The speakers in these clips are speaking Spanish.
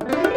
Thank you.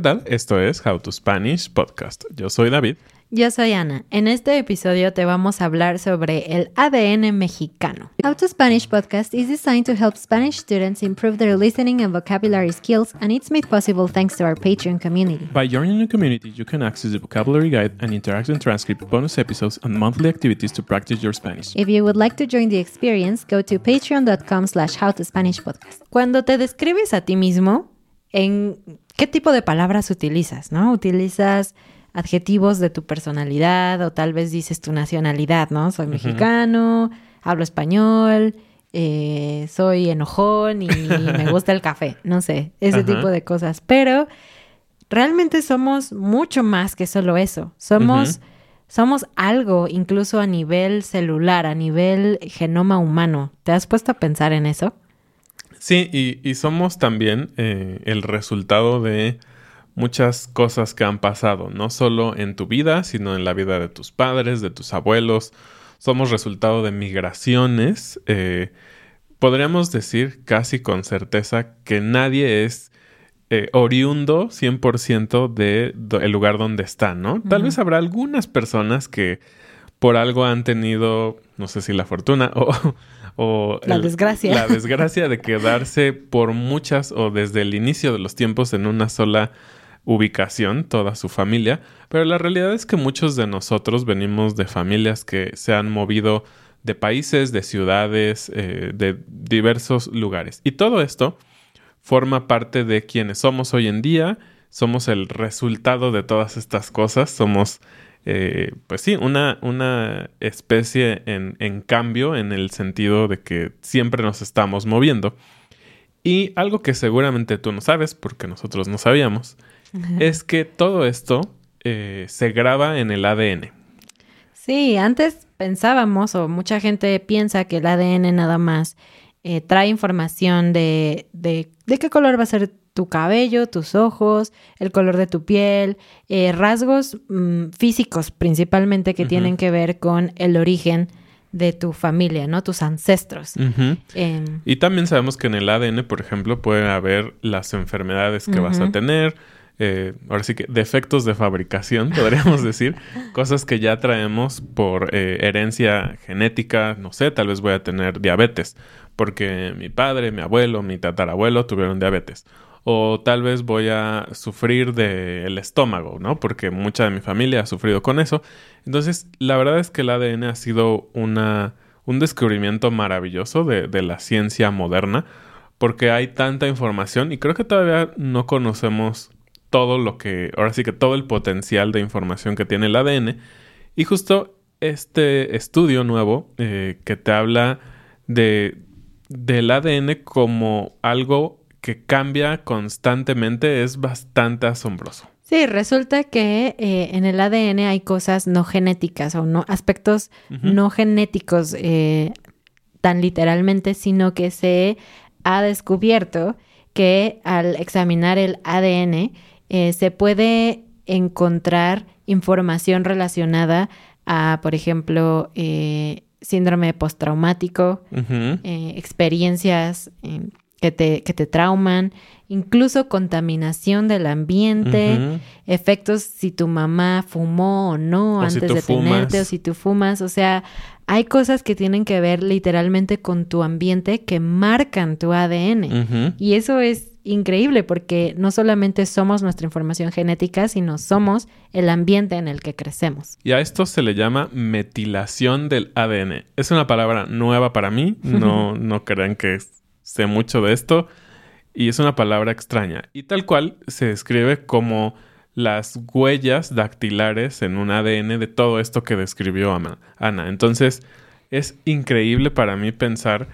¿Qué tal? Esto es How to Spanish Podcast. Yo soy David. Yo soy Ana. En este episodio te vamos a hablar sobre el ADN mexicano. How to Spanish podcast is designed to help Spanish students improve their listening and vocabulary skills, and it's made possible thanks to our Patreon community. By joining the community, you can access the vocabulary guide and interactive transcript, bonus episodes, and monthly activities to practice your Spanish. If you would like to join the experience, go to patreon.com slash howtospanishpodcast. Cuando te describes a ti mismo, ¿en qué tipo de palabras utilizas? ¿No? ¿Utilizas adjetivos de tu personalidad o tal vez dices tu nacionalidad, ¿no? Soy mexicano, hablo español, eh, soy enojón y me gusta el café, no sé, ese tipo de cosas. Pero realmente somos mucho más que solo eso. Somos, somos algo incluso a nivel celular, a nivel genoma humano. ¿Te has puesto a pensar en eso? Sí, y, y somos también eh, el resultado de muchas cosas que han pasado, no solo en tu vida, sino en la vida de tus padres, de tus abuelos. Somos resultado de migraciones. Eh, podríamos decir casi con certeza que nadie es eh, oriundo 100% del de el lugar donde está, ¿no? Tal vez habrá algunas personas que por algo han tenido, no sé si la fortuna o, o la desgracia. La desgracia de quedarse por muchas o desde el inicio de los tiempos en una sola ubicación, toda su familia, pero la realidad es que muchos de nosotros venimos de familias que se han movido de países, de ciudades, eh, de diversos lugares. Y todo esto forma parte de quienes somos hoy en día, somos el resultado de todas estas cosas, somos, eh, pues sí, una, una especie en, en cambio en el sentido de que siempre nos estamos moviendo. Y algo que seguramente tú no sabes, porque nosotros no sabíamos, es que todo esto eh, se graba en el ADN. Sí, antes pensábamos, o mucha gente piensa que el ADN nada más eh, trae información de, de, de, qué color va a ser tu cabello, tus ojos, el color de tu piel, eh, rasgos mmm, físicos principalmente que uh -huh. tienen que ver con el origen de tu familia, ¿no? Tus ancestros. Uh -huh. eh, y también sabemos que en el ADN, por ejemplo, pueden haber las enfermedades que uh -huh. vas a tener, eh, ahora sí que defectos de fabricación, podríamos decir, cosas que ya traemos por eh, herencia genética, no sé, tal vez voy a tener diabetes, porque mi padre, mi abuelo, mi tatarabuelo tuvieron diabetes. O tal vez voy a sufrir del estómago, ¿no? Porque mucha de mi familia ha sufrido con eso. Entonces, la verdad es que el ADN ha sido una, un descubrimiento maravilloso de, de la ciencia moderna, porque hay tanta información y creo que todavía no conocemos todo lo que, ahora sí que todo el potencial de información que tiene el ADN. Y justo este estudio nuevo eh, que te habla de, del ADN como algo que cambia constantemente es bastante asombroso. Sí, resulta que eh, en el ADN hay cosas no genéticas o no aspectos uh -huh. no genéticos eh, tan literalmente, sino que se ha descubierto que al examinar el ADN eh, se puede encontrar información relacionada a, por ejemplo, síndrome postraumático, uh -huh. experiencias que, te, que te trauman, incluso contaminación del ambiente, uh -huh. efectos si tu mamá fumó o no o antes si de fumas. tenerte o si tú fumas, o sea, hay cosas que tienen que ver literalmente con tu ambiente que marcan tu ADN. Uh -huh. Y eso es increíble porque no solamente somos nuestra información genética, sino somos el ambiente en el que crecemos. Y a esto se le llama metilación del ADN. Es una palabra nueva para mí, no, no crean que sé mucho de esto, y es una palabra extraña. Y tal cual se describe como las huellas dactilares en un ADN de todo esto que describió Ana. Entonces, es increíble para mí pensar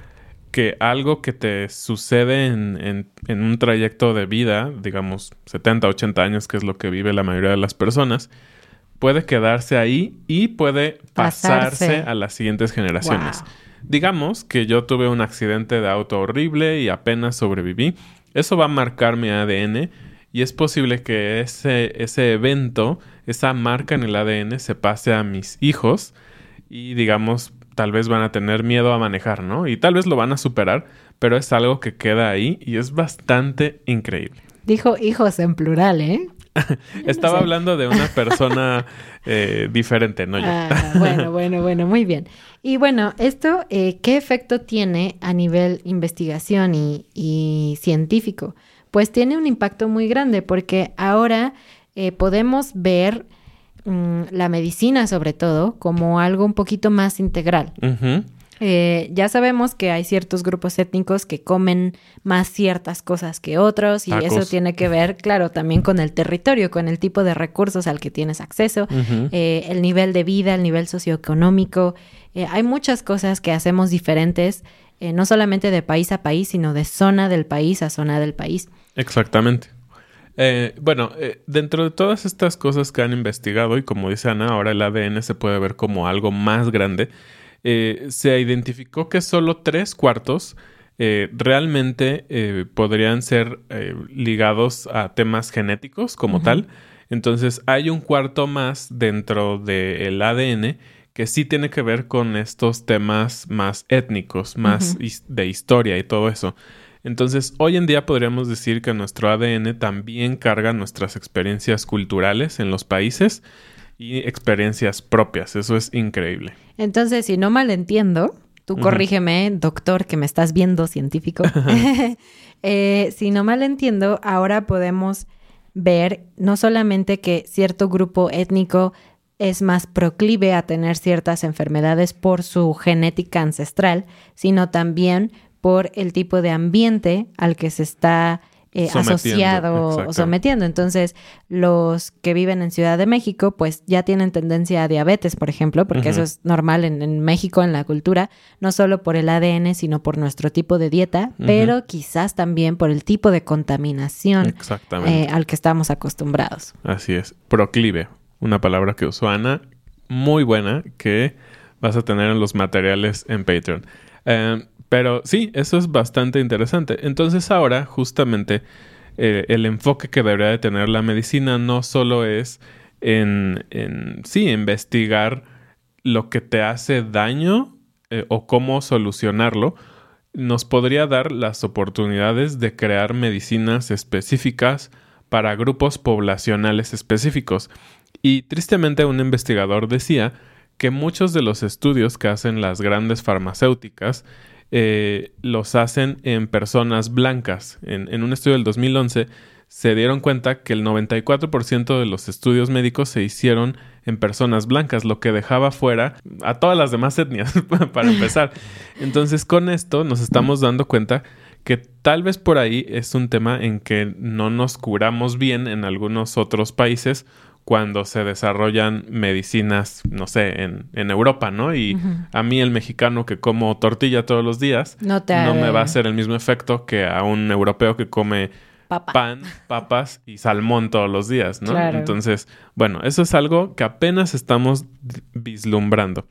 que algo que te sucede en, en, en, un trayecto de vida, digamos 70, 80 años, que es lo que vive la mayoría de las personas, puede quedarse ahí y puede pasarse, pasarse a las siguientes generaciones. Wow. Digamos que yo tuve un accidente de auto horrible y apenas sobreviví. Eso va a marcar mi ADN y es posible que ese, ese evento, esa marca en el ADN se pase a mis hijos y digamos, tal vez van a tener miedo a manejar, ¿no? Y tal vez lo van a superar, pero es algo que queda ahí y es bastante increíble. Dijo hijos en plural, ¿eh? Estaba hablando de una persona eh, diferente, no yo. Ah, bueno, bueno, bueno, muy bien. Y bueno, esto, eh, ¿qué efecto tiene a nivel investigación y, científico? Pues tiene un impacto muy grande porque ahora eh, podemos ver mm, la medicina sobre todo como algo un poquito más integral. Eh, ya sabemos que hay ciertos grupos étnicos que comen más ciertas cosas que otros y eso tiene que ver, claro, también con el territorio, con el tipo de recursos al que tienes acceso, eh, el nivel de vida, el nivel socioeconómico. Eh, hay muchas cosas que hacemos diferentes, no solamente de país a país, sino de zona del país a zona del país. Exactamente. bueno, dentro de todas estas cosas que han investigado y como dice Ana, ahora el ADN se puede ver como algo más grande. Eh, se identificó que solo tres cuartos eh, realmente eh, podrían ser ligados a temas genéticos como tal. Entonces hay un cuarto más dentro del ADN que sí tiene que ver con estos temas más étnicos, más de historia y todo eso. Entonces, hoy en día podríamos decir que nuestro ADN también carga nuestras experiencias culturales en los países y experiencias propias. Eso es increíble. Entonces, si no mal entiendo, tú corrígeme, doctor, que me estás viendo científico. Eh, si no mal entiendo, ahora podemos ver no solamente que cierto grupo étnico es más proclive a tener ciertas enfermedades por su genética ancestral, sino también por el tipo de ambiente al que se está eh, asociado o sometiendo. Entonces, los que viven en Ciudad de México, pues ya tienen tendencia a diabetes, por ejemplo, porque eso es normal en, México, en la cultura, no solo por el ADN, sino por nuestro tipo de dieta, pero quizás también por el tipo de contaminación eh, al que estamos acostumbrados. Así es. Proclive, una palabra que usó Ana, muy buena, que vas a tener en los materiales en Patreon. Eh, pero sí, eso es bastante interesante. Entonces ahora, justamente, eh, el enfoque que debería de tener la medicina no solo es en, sí, investigar lo que te hace daño eh, o cómo solucionarlo, nos podría dar las oportunidades de crear medicinas específicas para grupos poblacionales específicos. Y tristemente un investigador decía que muchos de los estudios que hacen las grandes farmacéuticas eh, los hacen en personas blancas. En, un estudio del 2011 se dieron cuenta que el 94% de los estudios médicos se hicieron en personas blancas, lo que dejaba fuera a todas las demás etnias, para empezar. Entonces, con esto nos estamos dando cuenta que tal vez por ahí es un tema en que no nos curamos bien en algunos otros países cuando se desarrollan medicinas, no sé, en, en Europa, ¿no? Y a mí el mexicano que como tortilla todos los días no, me va a hacer el mismo efecto que a un europeo que come pan, papas y salmón todos los días, ¿no? Entonces, bueno, eso es algo que apenas estamos vislumbrando.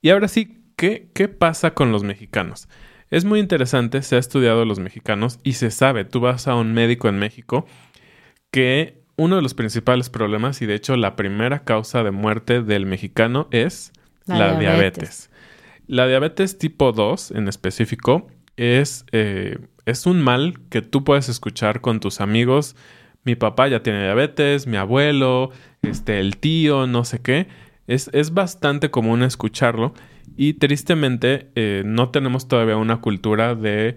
Y ahora sí, ¿qué, ¿qué pasa con los mexicanos? Es muy interesante, se ha estudiado a los mexicanos y se sabe, tú vas a un médico en México que uno de los principales problemas y de hecho la primera causa de muerte del mexicano es la, diabetes. La diabetes tipo 2 en específico es, eh, es un mal que tú puedes escuchar con tus amigos. Mi papá ya tiene diabetes, mi abuelo, este, el tío, no sé qué. Es, es bastante común escucharlo y tristemente eh, no tenemos todavía una cultura de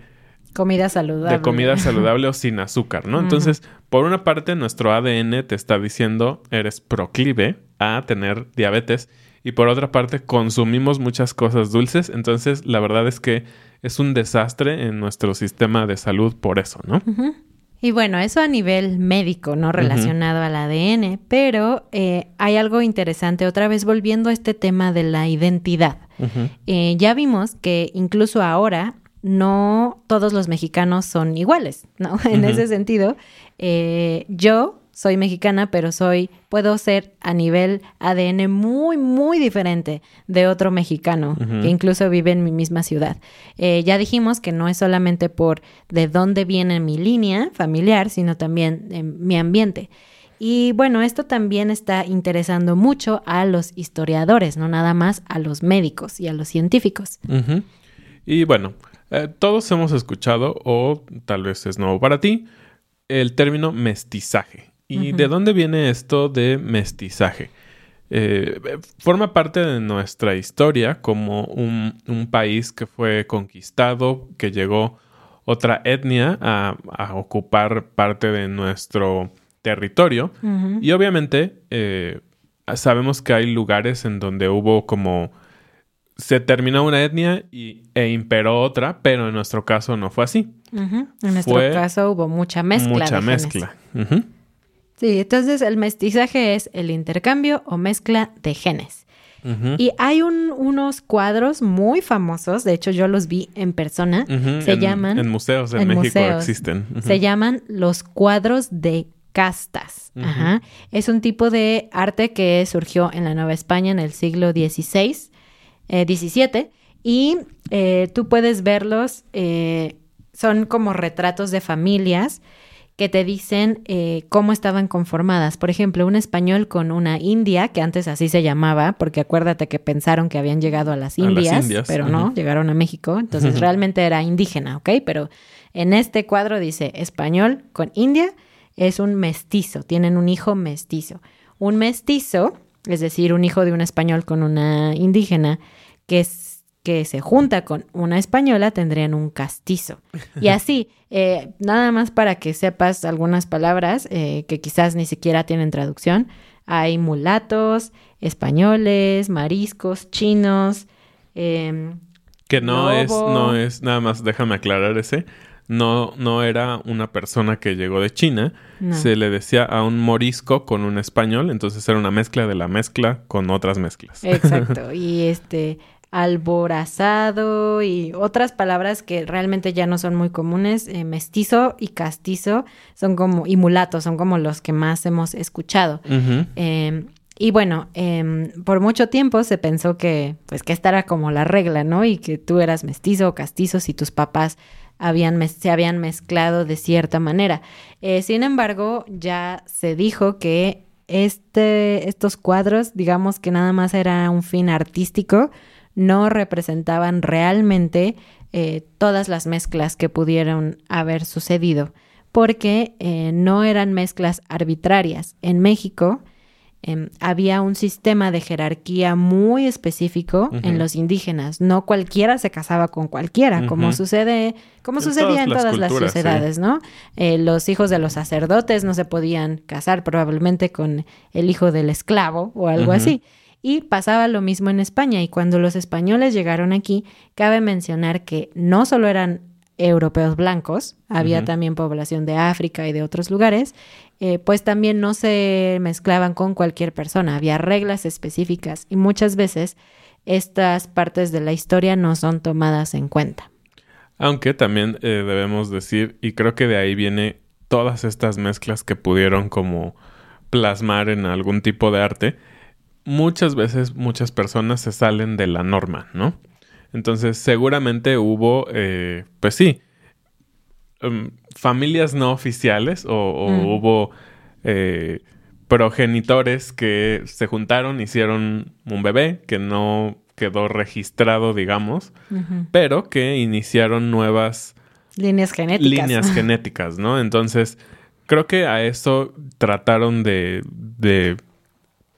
Comida saludable. De comida saludable o sin azúcar, ¿no? Entonces, por una parte, nuestro ADN te está diciendo eres proclive a tener diabetes y por otra parte, consumimos muchas cosas dulces. Entonces, la verdad es que es un desastre en nuestro sistema de salud por eso, ¿no? Y bueno, eso a nivel médico, no relacionado al ADN, pero eh, hay algo interesante, otra vez volviendo a este tema de la identidad. Eh, ya vimos que incluso ahora no todos los mexicanos son iguales, ¿no? En ese sentido, eh, yo soy mexicana, pero soy, puedo ser a nivel ADN muy, muy diferente de otro mexicano que incluso vive en mi misma ciudad. Eh, ya dijimos que no es solamente por de dónde viene mi línea familiar, sino también en mi ambiente. Y bueno, esto también está interesando mucho a los historiadores, no nada más a los médicos y a los científicos. Y bueno, eh, todos hemos escuchado, o tal vez es nuevo para ti, el término mestizaje. ¿Y de dónde viene esto de mestizaje? Eh, forma parte de nuestra historia como un, país que fue conquistado, que llegó otra etnia a, ocupar parte de nuestro territorio. Y obviamente eh, sabemos que hay lugares en donde hubo como se terminó una etnia y, e imperó otra, pero en nuestro caso no fue así. En nuestro caso hubo mucha mezcla. Mucha mezcla. Sí, entonces el mestizaje es el intercambio o mezcla de genes. Y hay unos cuadros muy famosos, de hecho yo los vi en persona, se llaman... En museos en, México existen. Se llaman los cuadros de castas. Es un tipo de arte que surgió en la Nueva España en el siglo XVI 17 eh, y eh, tú puedes verlos, eh, son como retratos de familias que te dicen cómo estaban conformadas. Por ejemplo, un español con una india, que antes así se llamaba, porque acuérdate que pensaron que habían llegado a las Indias, pero no, llegaron a México, entonces realmente era indígena, ¿ok? Pero en este cuadro dice español con india es un mestizo, tienen un hijo mestizo. Un mestizo, es decir, un hijo de un español con una indígena, que, que se junta con una española tendrían un castizo. Y así, eh, nada más para que sepas algunas palabras eh, que quizás ni siquiera tienen traducción. Hay mulatos, españoles, mariscos, chinos. Em, que no es, no es, nada más déjame aclarar ese. No, no era una persona que llegó de China. Se le decía a un morisco con un español, entonces era una mezcla de la mezcla con otras mezclas. Exacto. Y este, alborazado y otras palabras que realmente ya no son muy comunes, eh, mestizo y castizo son como, y mulato son como los que más hemos escuchado. Y bueno, em, por mucho tiempo se pensó que, pues, que esta era como la regla, ¿no? Y que tú eras mestizo o castizo si tus papás habían se habían mezclado de cierta manera. Eh, sin embargo, ya se dijo que este, estos cuadros, digamos que nada más era un fin artístico, no representaban realmente eh, todas las mezclas que pudieron haber sucedido, porque eh, no eran mezclas arbitrarias. En México em, había un sistema de jerarquía muy específico en los indígenas. No cualquiera se casaba con cualquiera, como sucede, como sucedía en todas las sociedades, ¿no? Eh, los hijos de los sacerdotes no se podían casar probablemente con el hijo del esclavo o algo así. Y pasaba lo mismo en España y cuando los españoles llegaron aquí, cabe mencionar que no solo eran europeos blancos, había también población de África y de otros lugares, eh, pues también no se mezclaban con cualquier persona, había reglas específicas y muchas veces estas partes de la historia no son tomadas en cuenta. Aunque también eh, debemos decir, y creo que de ahí viene todas estas mezclas que pudieron como plasmar en algún tipo de arte, muchas veces muchas personas se salen de la norma, ¿no? Entonces seguramente hubo, eh, pues sí, em, familias no oficiales o, mm. hubo eh, progenitores que se juntaron, hicieron un bebé que no quedó registrado, digamos, pero que iniciaron nuevas líneas genéticas. Líneas genéticas, ¿no? Entonces, creo que a eso trataron de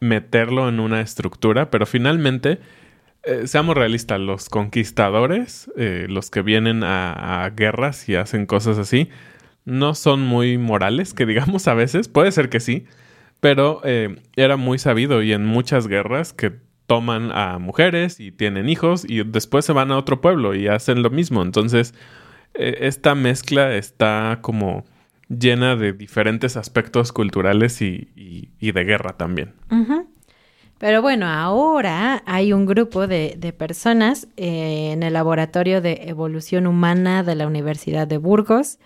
meterlo en una estructura, pero finalmente, eh, seamos realistas, los conquistadores, eh, los que vienen a, guerras y hacen cosas así, no son muy morales, que digamos a veces, puede ser que sí, pero eh, era muy sabido y en muchas guerras que toman a mujeres y tienen hijos y después se van a otro pueblo y hacen lo mismo. Entonces, esta mezcla está como llena de diferentes aspectos culturales y, de guerra también. Pero bueno, ahora hay un grupo de, personas eh, en el Laboratorio de Evolución Humana de la Universidad de Burgos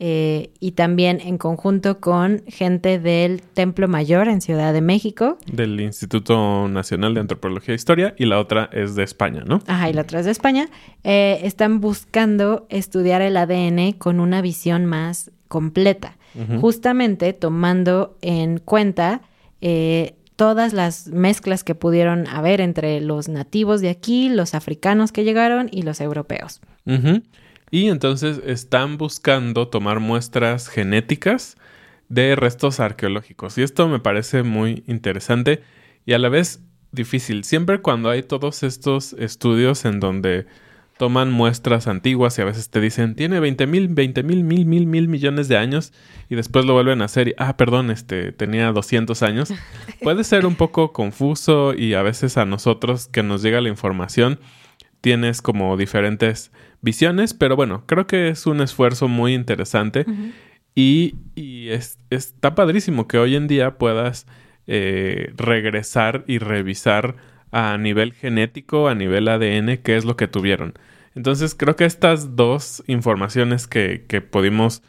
eh, y también en conjunto con gente del Templo Mayor en Ciudad de México. Del Instituto Nacional de Antropología e Historia y la otra es de España, ¿no? Ajá, y la otra es de España. Eh, están buscando estudiar el ADN con una visión más completa, justamente tomando en cuenta eh, todas las mezclas que pudieron haber entre los nativos de aquí, los africanos que llegaron y los europeos. Y entonces están buscando tomar muestras genéticas de restos arqueológicos. Y esto me parece muy interesante y a la vez difícil. Siempre cuando hay todos estos estudios en donde toman muestras antiguas y a veces te dicen, tiene 20 mil, 20 mil, mil, mil, mil millones de años y después lo vuelven a hacer y, ah, perdón, este, tenía 200 años. Puede ser un poco confuso y a veces a nosotros que nos llega la información tienes como diferentes visiones, pero bueno, creo que es un esfuerzo muy interesante y, está padrísimo que hoy en día puedas eh, regresar y revisar a nivel genético, a nivel ADN, qué es lo que tuvieron. Entonces creo que estas dos informaciones que, que pudimos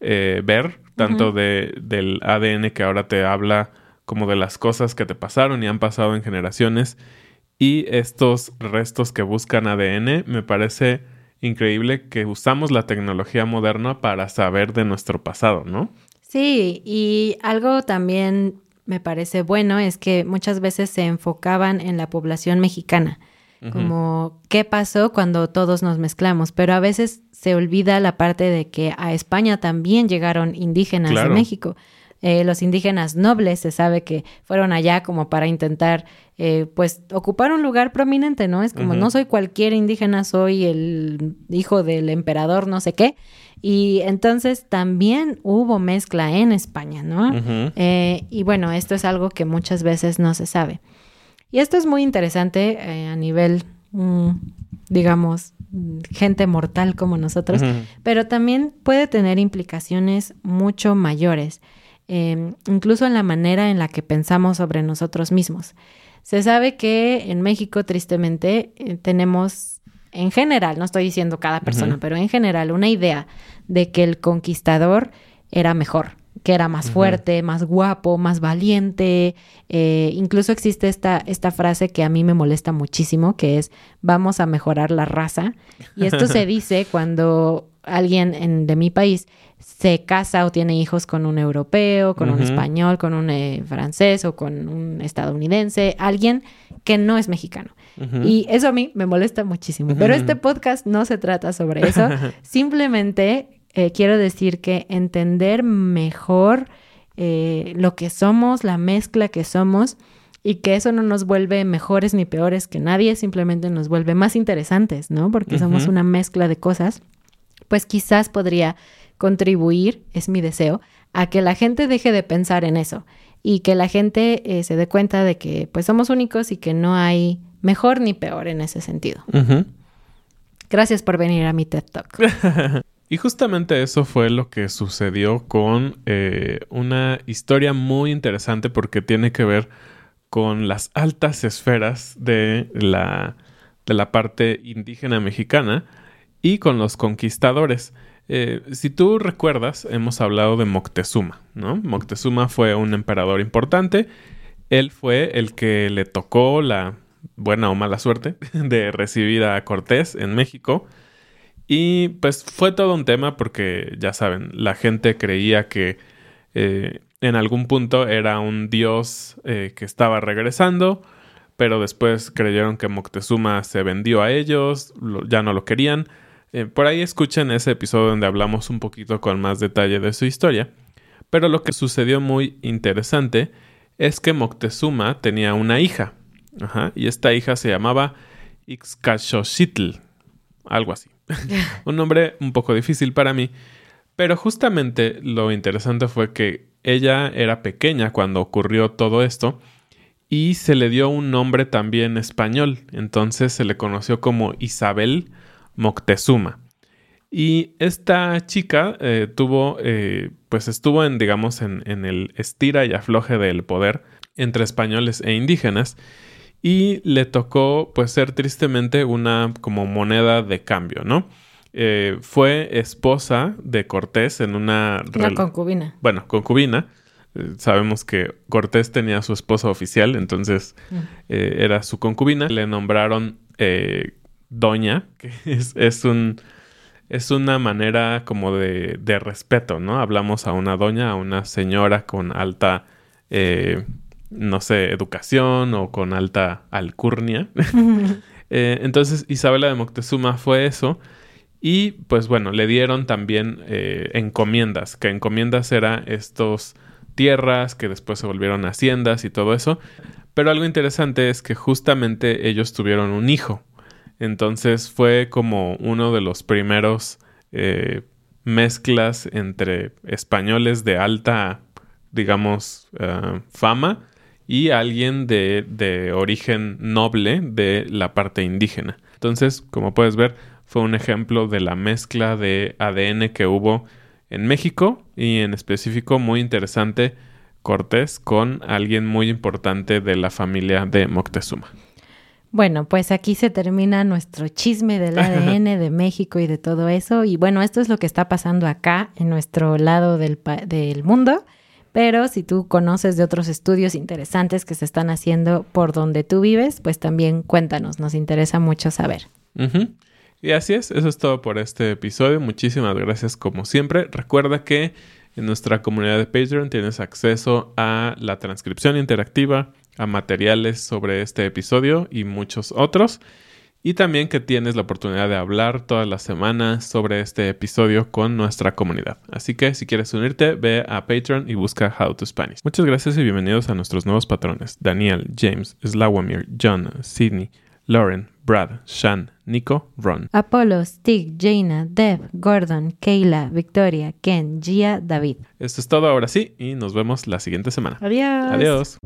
eh, ver, tanto de, del ADN que ahora te habla como de las cosas que te pasaron y han pasado en generaciones, y estos restos que buscan ADN, me parece increíble que usamos la tecnología moderna para saber de nuestro pasado, ¿no? Sí, y algo también me parece bueno es que muchas veces se enfocaban en la población mexicana, como qué pasó cuando todos nos mezclamos, pero a veces se olvida la parte de que a España también llegaron indígenas de México. Eh, los indígenas nobles se sabe que fueron allá como para intentar eh, pues ocupar un lugar prominente, ¿no? Es como no soy cualquier indígena, soy el hijo del emperador, no sé qué. Y entonces también hubo mezcla en España, ¿no? Eh, y bueno, esto es algo que muchas veces no se sabe. Y esto es muy interesante a nivel, mm, digamos, gente mortal como nosotros, pero también puede tener implicaciones mucho mayores. Em, incluso en la manera en la que pensamos sobre nosotros mismos. Se sabe que en México, tristemente, eh, tenemos, en general, no estoy diciendo cada persona, pero en general, una idea de que el conquistador era mejor, que era más fuerte, más guapo, más valiente. Eh, incluso existe esta, esta frase que a mí me molesta muchísimo, que es vamos a mejorar la raza. Y esto se dice cuando alguien en, de mi país se casa o tiene hijos con un europeo, con un español, con un eh, francés o con un estadounidense, alguien que no es mexicano. Y eso a mí me molesta muchísimo. Pero este podcast no se trata sobre eso. Simplemente eh, quiero decir que entender mejor eh, lo que somos, la mezcla que somos, y que eso no nos vuelve mejores ni peores que nadie, simplemente nos vuelve más interesantes, ¿no? Porque somos una mezcla de cosas, pues quizás podría contribuir, es mi deseo, a que la gente deje de pensar en eso y que la gente eh, se dé cuenta de que pues somos únicos y que no hay mejor ni peor en ese sentido. Gracias por venir a mi TED Talk. y justamente eso fue lo que sucedió con eh, una historia muy interesante porque tiene que ver con las altas esferas de la, de la parte indígena mexicana y con los conquistadores. Eh, si tú recuerdas, hemos hablado de Moctezuma, ¿no? Moctezuma fue un emperador importante. Él fue el que le tocó la buena o mala suerte de recibir a Cortés en México. Y pues fue todo un tema porque, ya saben, la gente creía que eh, en algún punto era un dios eh, que estaba regresando, pero después creyeron que Moctezuma se vendió a ellos, ya no lo querían. Eh, por ahí escuchen ese episodio donde hablamos un poquito con más detalle de su historia. Pero lo que sucedió muy interesante es que Moctezuma tenía una hija. Y esta hija se llamaba Ixcachochitl. Algo así. un nombre un poco difícil para mí. Pero justamente lo interesante fue que ella era pequeña cuando ocurrió todo esto y se le dio un nombre también español. Entonces se le conoció como Isabel Moctezuma. Y esta chica eh, tuvo, eh, pues estuvo en, digamos, en, en, el estira y afloje del poder entre españoles e indígenas y le tocó, pues, ser tristemente una como moneda de cambio, ¿no? eh, fue esposa de Cortés en una... Una concubina. Bueno, concubina. Eh, sabemos que Cortés tenía a su esposa oficial, entonces Mm. eh, era su concubina. Le nombraron Doña, que es, es un... Es una manera como de, de respeto, ¿no? Hablamos a una doña, a una señora con alta, no sé, educación o con alta alcurnia. Eh, entonces Isabela de Moctezuma fue eso. Y pues bueno, le dieron también eh, encomiendas, que encomiendas era estos tierras que después se volvieron haciendas y todo eso. Pero algo interesante es que justamente ellos tuvieron un hijo. Entonces fue como uno de los primeros eh, mezclas entre españoles de alta, digamos, fama y alguien de, de origen noble de la parte indígena. Entonces, como puedes ver, fue un ejemplo de la mezcla de ADN que hubo en México y en específico muy interesante Cortés con alguien muy importante de la familia de Moctezuma. Bueno, pues aquí se termina nuestro chisme del ADN de México y de todo eso. Y bueno, esto es lo que está pasando acá en nuestro lado del, pa- del mundo. Pero si tú conoces de otros estudios interesantes que se están haciendo por donde tú vives, pues también cuéntanos, nos interesa mucho saber. Y así es, eso es todo por este episodio. Muchísimas gracias como siempre. Recuerda que en nuestra comunidad de Patreon tienes acceso a la transcripción interactiva, a materiales sobre este episodio y muchos otros. Y también que tienes la oportunidad de hablar todas las semanas sobre este episodio con nuestra comunidad. Así que si quieres unirte, ve a Patreon y busca How to Spanish. Muchas gracias y bienvenidos a nuestros nuevos patrones. Daniel, James, Slawamir, John, Sidney, Lauren, Brad, Shan, Nico, Ron. Apolo, Stig, Jaina, Deb, Gordon, Kayla, Victoria, Ken, Gia, David. Esto es todo ahora sí y nos vemos la siguiente semana. Adiós. Adiós.